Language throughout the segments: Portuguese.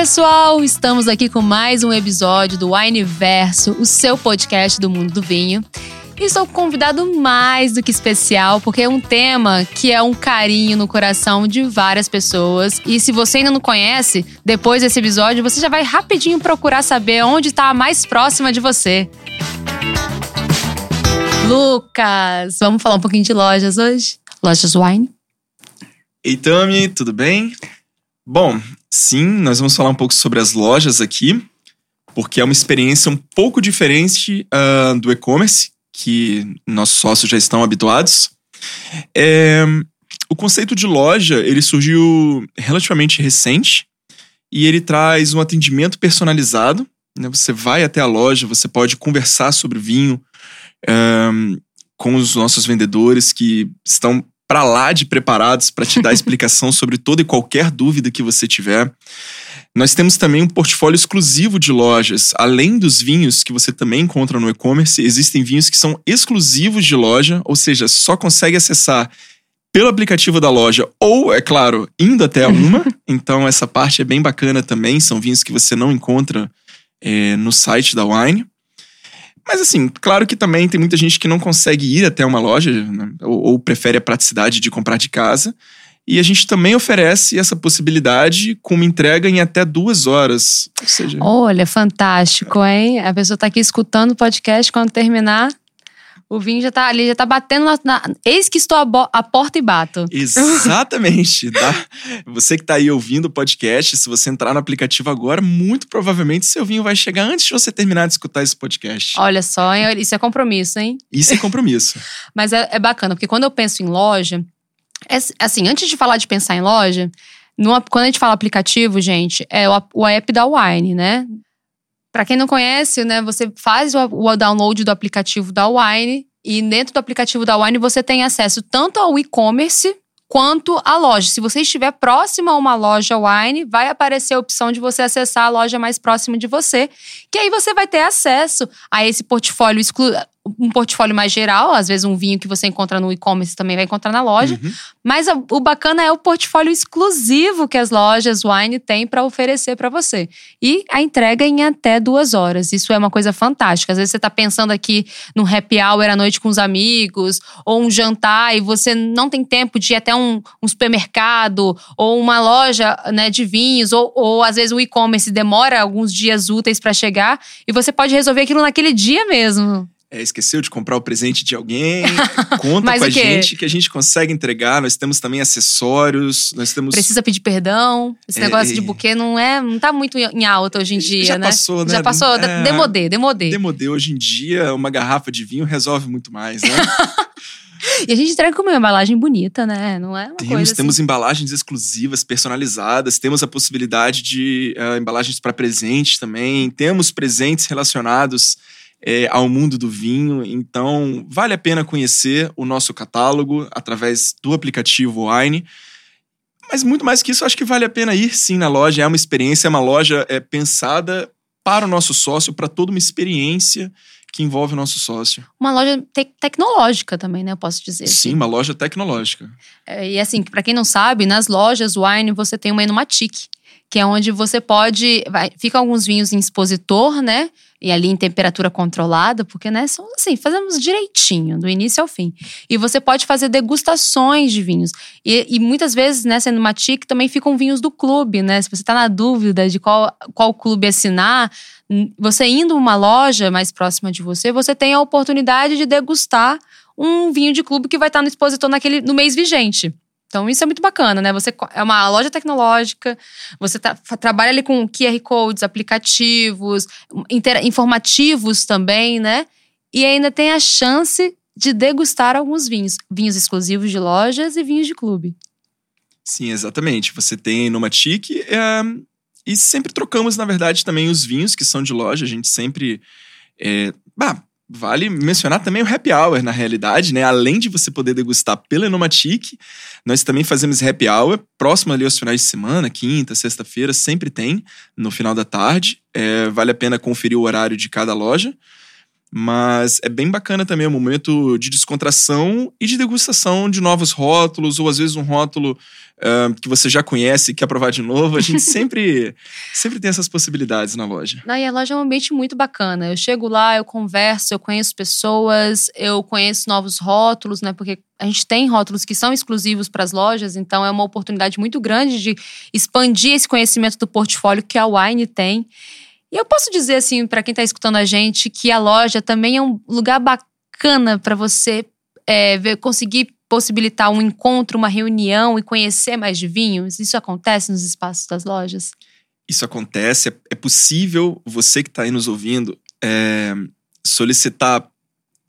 pessoal! Estamos aqui com mais um episódio do Wineverso, o seu podcast do mundo do vinho. E estou com um convidado mais do que especial, porque é um tema que é um carinho no coração de várias pessoas. E se você ainda não conhece, depois desse episódio, você já vai rapidinho procurar saber onde está a mais próxima de você. Lucas, vamos falar um pouquinho de lojas hoje? Lojas Wine. Ei, Tami, tudo bem? Bom, sim, nós vamos falar um pouco sobre as lojas aqui, porque é uma experiência um pouco diferente uh, do e-commerce, que nossos sócios já estão habituados. É, o conceito de loja ele surgiu relativamente recente e ele traz um atendimento personalizado. Né? Você vai até a loja, você pode conversar sobre vinho um, com os nossos vendedores que estão para lá de preparados para te dar explicação sobre toda e qualquer dúvida que você tiver. Nós temos também um portfólio exclusivo de lojas. Além dos vinhos que você também encontra no e-commerce, existem vinhos que são exclusivos de loja, ou seja, só consegue acessar pelo aplicativo da loja ou, é claro, indo até uma. então, essa parte é bem bacana também. São vinhos que você não encontra é, no site da Wine. Mas assim, claro que também tem muita gente que não consegue ir até uma loja, né? ou, ou, prefere a praticidade de comprar de casa. E a gente também oferece essa possibilidade com uma entrega em até duas horas. Ou seja. Olha, fantástico, hein? A pessoa está aqui escutando o podcast quando terminar. O vinho já tá ali, já tá batendo na. na eis que estou a, a, porta e bato. Exatamente. tá? Você que tá aí ouvindo o podcast, se você entrar no aplicativo agora, muito provavelmente seu vinho vai chegar antes de você terminar de escutar esse podcast. Olha só, isso é compromisso, hein? Isso é compromisso. Mas é, é, bacana, porque quando eu penso em loja, é, assim, antes de falar de pensar em loja, no, quando a gente fala aplicativo, gente, é o, o app da Wine, né? Para quem não conhece, né, você faz o, download do aplicativo da Wine e dentro do aplicativo da Wine você tem acesso tanto ao e-commerce quanto à loja. Se você estiver próximo a uma loja Wine, vai aparecer a opção de você acessar a loja mais próxima de você, que aí você vai ter acesso a esse portfólio exclusivo um portfólio mais geral, às vezes um vinho que você encontra no e-commerce também vai encontrar na loja. Uhum. Mas o bacana é o portfólio exclusivo que as lojas wine têm para oferecer para você. E a entrega em até duas horas. Isso é uma coisa fantástica. Às vezes você está pensando aqui num happy hour à noite com os amigos, ou um jantar, e você não tem tempo de ir até um, um supermercado, ou uma loja né, de vinhos, ou, ou às vezes o e-commerce demora alguns dias úteis para chegar, e você pode resolver aquilo naquele dia mesmo é, esqueceu de comprar o presente de alguém, conta com a gente que a gente consegue entregar. Nós temos também acessórios, nós temos. Precisa pedir perdão. Esse é, negócio de buquê não é, não tá muito em alta hoje em dia, já né? Passou, né? Já passou, é, demodê, demodê. Demodê. Hoje em dia, uma garrafa de vinho resolve muito mais, né? E a gente entrega com uma embalagem bonita, né? Não é uma temos, coisa assim. Temos embalagens exclusivas, personalizadas. Temos a possibilidade de uh, embalagens para presente também. Temos presentes relacionados é, ao mundo do vinho. Então, vale a pena conhecer o nosso catálogo através do aplicativo Wine. Mas muito mais que isso, acho que vale a pena ir sim na loja. É uma experiência, é uma loja é, pensada para o nosso sócio, para toda uma experiência que envolve o nosso sócio. Uma loja te tecnológica também, né? Eu posso dizer. Sim, uma loja tecnológica. É, e assim, para quem não sabe, nas lojas Wine você tem uma Enumatic, que é onde você pode. Vai, fica alguns vinhos em expositor, né? E ali em temperatura controlada, porque, né, são assim, fazemos direitinho, do início ao fim. E você pode fazer degustações de vinhos. E, e muitas vezes, né, sendo uma TIC, também ficam vinhos do clube, né? Se você está na dúvida de qual, qual clube assinar, você indo uma loja mais próxima de você, você tem a oportunidade de degustar um vinho de clube que vai estar no expositor naquele, no mês vigente. Então, isso é muito bacana, né? Você é uma loja tecnológica, você tá, trabalha ali com QR codes, aplicativos, informativos também, né? E ainda tem a chance de degustar alguns vinhos. Vinhos exclusivos de lojas e vinhos de clube. Sim, exatamente. Você tem numa TIC é, e sempre trocamos, na verdade, também os vinhos que são de loja. A gente sempre. É, bah, Vale mencionar também o happy hour, na realidade, né? Além de você poder degustar pela Enomatic, nós também fazemos happy hour próximo ali aos finais de semana, quinta, sexta-feira, sempre tem, no final da tarde. É, vale a pena conferir o horário de cada loja. Mas é bem bacana também o momento de descontração e de degustação de novos rótulos, ou às vezes um rótulo uh, que você já conhece e quer provar de novo. A gente sempre, sempre tem essas possibilidades na loja. Não, e a loja é um ambiente muito bacana. Eu chego lá, eu converso, eu conheço pessoas, eu conheço novos rótulos, né? Porque a gente tem rótulos que são exclusivos para as lojas, então é uma oportunidade muito grande de expandir esse conhecimento do portfólio que a Wine tem. E eu posso dizer assim para quem está escutando a gente que a loja também é um lugar bacana para você é, ver, conseguir possibilitar um encontro, uma reunião e conhecer mais de vinhos. Isso acontece nos espaços das lojas? Isso acontece. É, é possível você que está aí nos ouvindo é, solicitar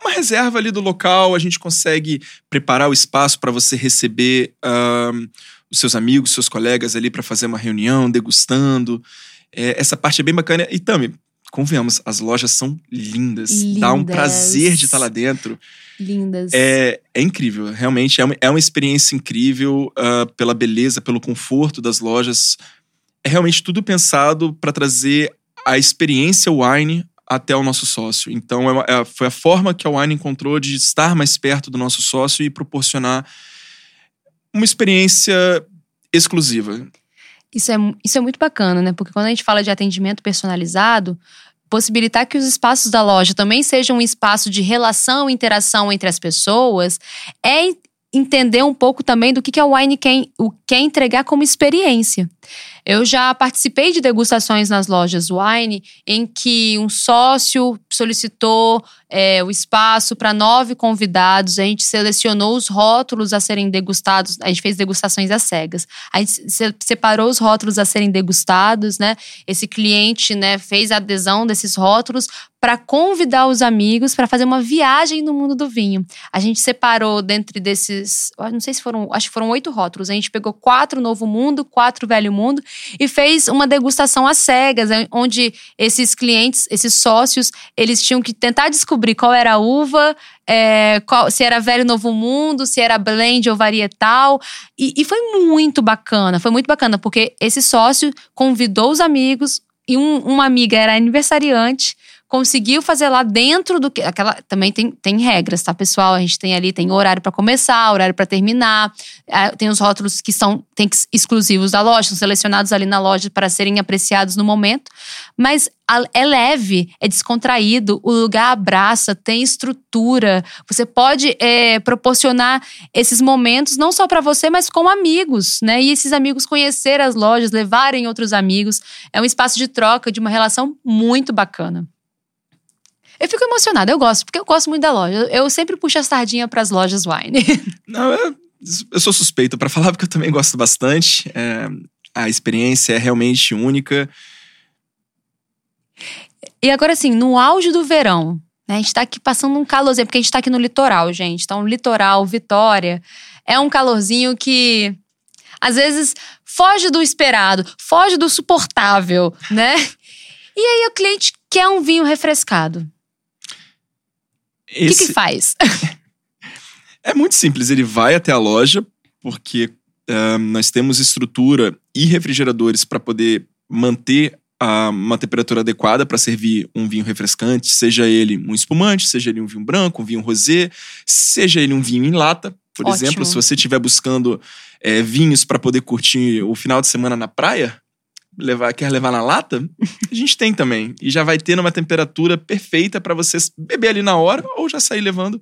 uma reserva ali do local. A gente consegue preparar o espaço para você receber os seus amigos, seus colegas ali para fazer uma reunião, degustando. É, essa parte é bem bacana. E Tami, convenhamos, as lojas são lindas. lindas. Dá um prazer de estar lá dentro. Lindas. É, é incrível, realmente é uma, é uma experiência incrível uh, pela beleza, pelo conforto das lojas. É realmente tudo pensado para trazer a experiência wine até o nosso sócio. Então, é, uma, é foi a forma que a Wine encontrou de estar mais perto do nosso sócio e proporcionar uma experiência exclusiva. Isso é, isso é muito bacana, né? Porque quando a gente fala de atendimento personalizado, possibilitar que os espaços da loja também sejam um espaço de relação e interação entre as pessoas é entender um pouco também do que, que a Wine quer, o quer entregar como experiência. Eu já participei de degustações nas lojas Wine em que um sócio solicitou é, o espaço para nove convidados. A gente selecionou os rótulos a serem degustados. A gente fez degustações às cegas. A gente separou os rótulos a serem degustados, né? Esse cliente, né, fez a adesão desses rótulos para convidar os amigos para fazer uma viagem no mundo do vinho. A gente separou dentre desses, não sei se foram, acho que foram oito rótulos. A gente pegou quatro Novo Mundo, quatro Velho Mundo e fez uma degustação às cegas, onde esses clientes, esses sócios, eles tinham que tentar descobrir qual era a uva, é, qual, se era velho novo mundo, se era blend ou varietal. E, e, foi muito bacana, foi muito bacana, porque esse sócio convidou os amigos e um, uma amiga era aniversariante conseguiu fazer lá dentro do que. Aquela, também tem, tem regras, tá, pessoal? A gente tem ali, tem horário para começar, horário para terminar. É, tem os rótulos que são tem que, exclusivos da loja, são selecionados ali na loja para serem apreciados no momento. Mas é leve, é descontraído, o lugar abraça, tem estrutura. Você pode é, proporcionar esses momentos não só para você, mas com amigos, né? E esses amigos conhecer as lojas, levarem outros amigos. É um espaço de troca, de uma relação muito bacana. Eu fico emocionada, eu gosto, porque eu gosto muito da loja. Eu sempre puxo a sardinha para as lojas wine. Não, eu, eu sou suspeito para falar, porque eu também gosto bastante. É, a experiência é realmente única. E agora, assim, no auge do verão, né? A gente tá aqui passando um calorzinho, porque a gente tá aqui no litoral, gente. Então, litoral, Vitória, é um calorzinho que às vezes foge do esperado, foge do suportável, né? E aí o cliente quer um vinho refrescado. O Esse... que, que faz? é muito simples. Ele vai até a loja, porque uh, nós temos estrutura e refrigeradores para poder manter a, uma temperatura adequada para servir um vinho refrescante, seja ele um espumante, seja ele um vinho branco, um vinho rosé, seja ele um vinho em lata. Por Ótimo. exemplo, se você estiver buscando é, vinhos para poder curtir o final de semana na praia, levar, quer levar na lata, a gente tem também. E já vai ter numa temperatura perfeita para você beber ali na hora ou já sair levando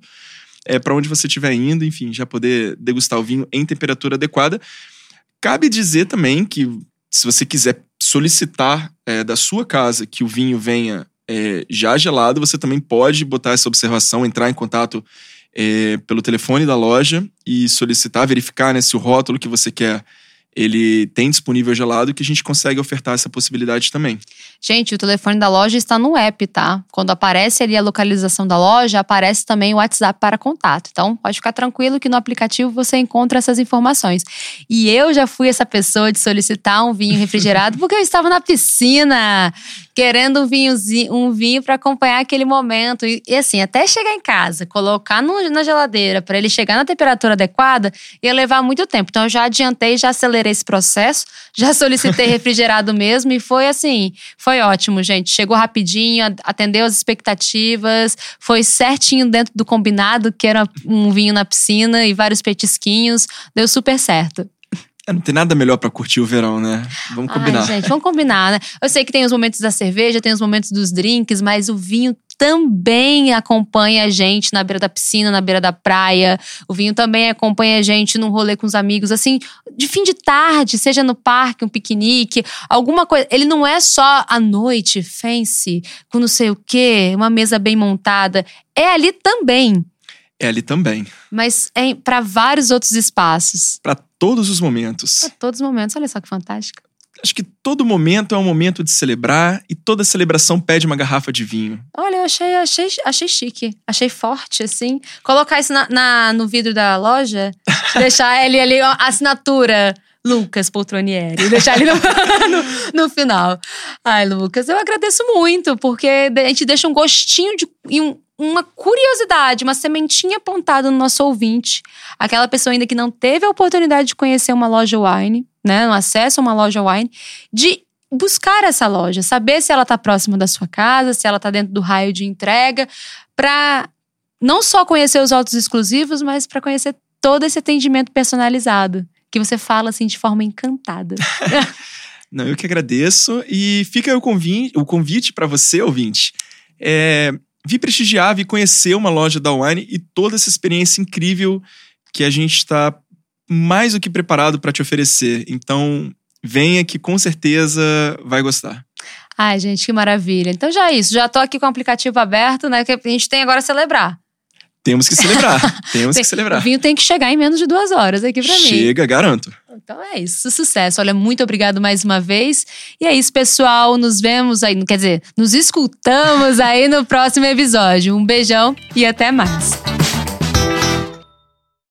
é, para onde você estiver indo, enfim, já poder degustar o vinho em temperatura adequada. Cabe dizer também que se você quiser solicitar é, da sua casa que o vinho venha é, já gelado, você também pode botar essa observação, entrar em contato é, pelo telefone da loja e solicitar, verificar né, se o rótulo que você quer ele tem disponível gelado que a gente consegue ofertar essa possibilidade também. Gente, o telefone da loja está no app, tá? Quando aparece ali a localização da loja, aparece também o WhatsApp para contato. Então, pode ficar tranquilo que no aplicativo você encontra essas informações. E eu já fui essa pessoa de solicitar um vinho refrigerado porque eu estava na piscina. Querendo um vinhozinho, um vinho para acompanhar aquele momento. E, e, assim, até chegar em casa, colocar no, na geladeira para ele chegar na temperatura adequada, ia levar muito tempo. Então eu já adiantei, já acelerei esse processo, já solicitei refrigerado mesmo e foi assim, foi ótimo, gente. Chegou rapidinho, atendeu as expectativas, foi certinho dentro do combinado, que era um vinho na piscina e vários petisquinhos, deu super certo. É, não tem nada melhor para curtir o verão, né? Vamos combinar. Ai, gente, vamos combinar, né? Eu sei que tem os momentos da cerveja, tem os momentos dos drinks, mas o vinho também acompanha a gente na beira da piscina, na beira da praia. O vinho também acompanha a gente num rolê com os amigos, assim, de fim de tarde, seja no parque, um piquenique, alguma coisa. Ele não é só à noite, fancy, com não sei o quê, uma mesa bem montada. É ali também. É ali também. Mas é para vários outros espaços. Para todos os momentos. Para todos os momentos. Olha só que fantástico. Acho que todo momento é um momento de celebrar e toda celebração pede uma garrafa de vinho. Olha, eu achei, achei, achei chique. Achei forte, assim. Colocar isso na, na no vidro da loja, deixar ele ali, a assinatura. Lucas Poltronieri. Deixar ele no, no, no, final. Ai, Lucas, eu agradeço muito, porque a gente deixa um gostinho de, e um, uma curiosidade, uma sementinha plantada no nosso ouvinte. Aquela pessoa ainda que não teve a oportunidade de conhecer uma loja wine, né? Um acesso a uma loja wine, de buscar essa loja, saber se ela está próxima da sua casa, se ela está dentro do raio de entrega, para não só conhecer os autos exclusivos, mas para conhecer todo esse atendimento personalizado, que você fala assim de forma encantada. não, eu que agradeço e fica o convite, o convite para você, ouvinte. É, vi prestigiar, vi conhecer uma loja da Wine e toda essa experiência incrível que a gente está mais do que preparado para te oferecer. Então, venha que com certeza vai gostar. Ai, gente, que maravilha. Então já é isso. Já tô aqui com o aplicativo aberto, né? Que a gente tem agora a celebrar. Temos que celebrar. Temos tem, que celebrar. O vinho tem que chegar em menos de duas horas aqui para mim. Chega, garanto. Então é isso, sucesso. Olha, muito obrigado mais uma vez. E é isso, pessoal. Nos vemos aí, quer dizer, nos escutamos aí no próximo episódio. Um beijão e até mais.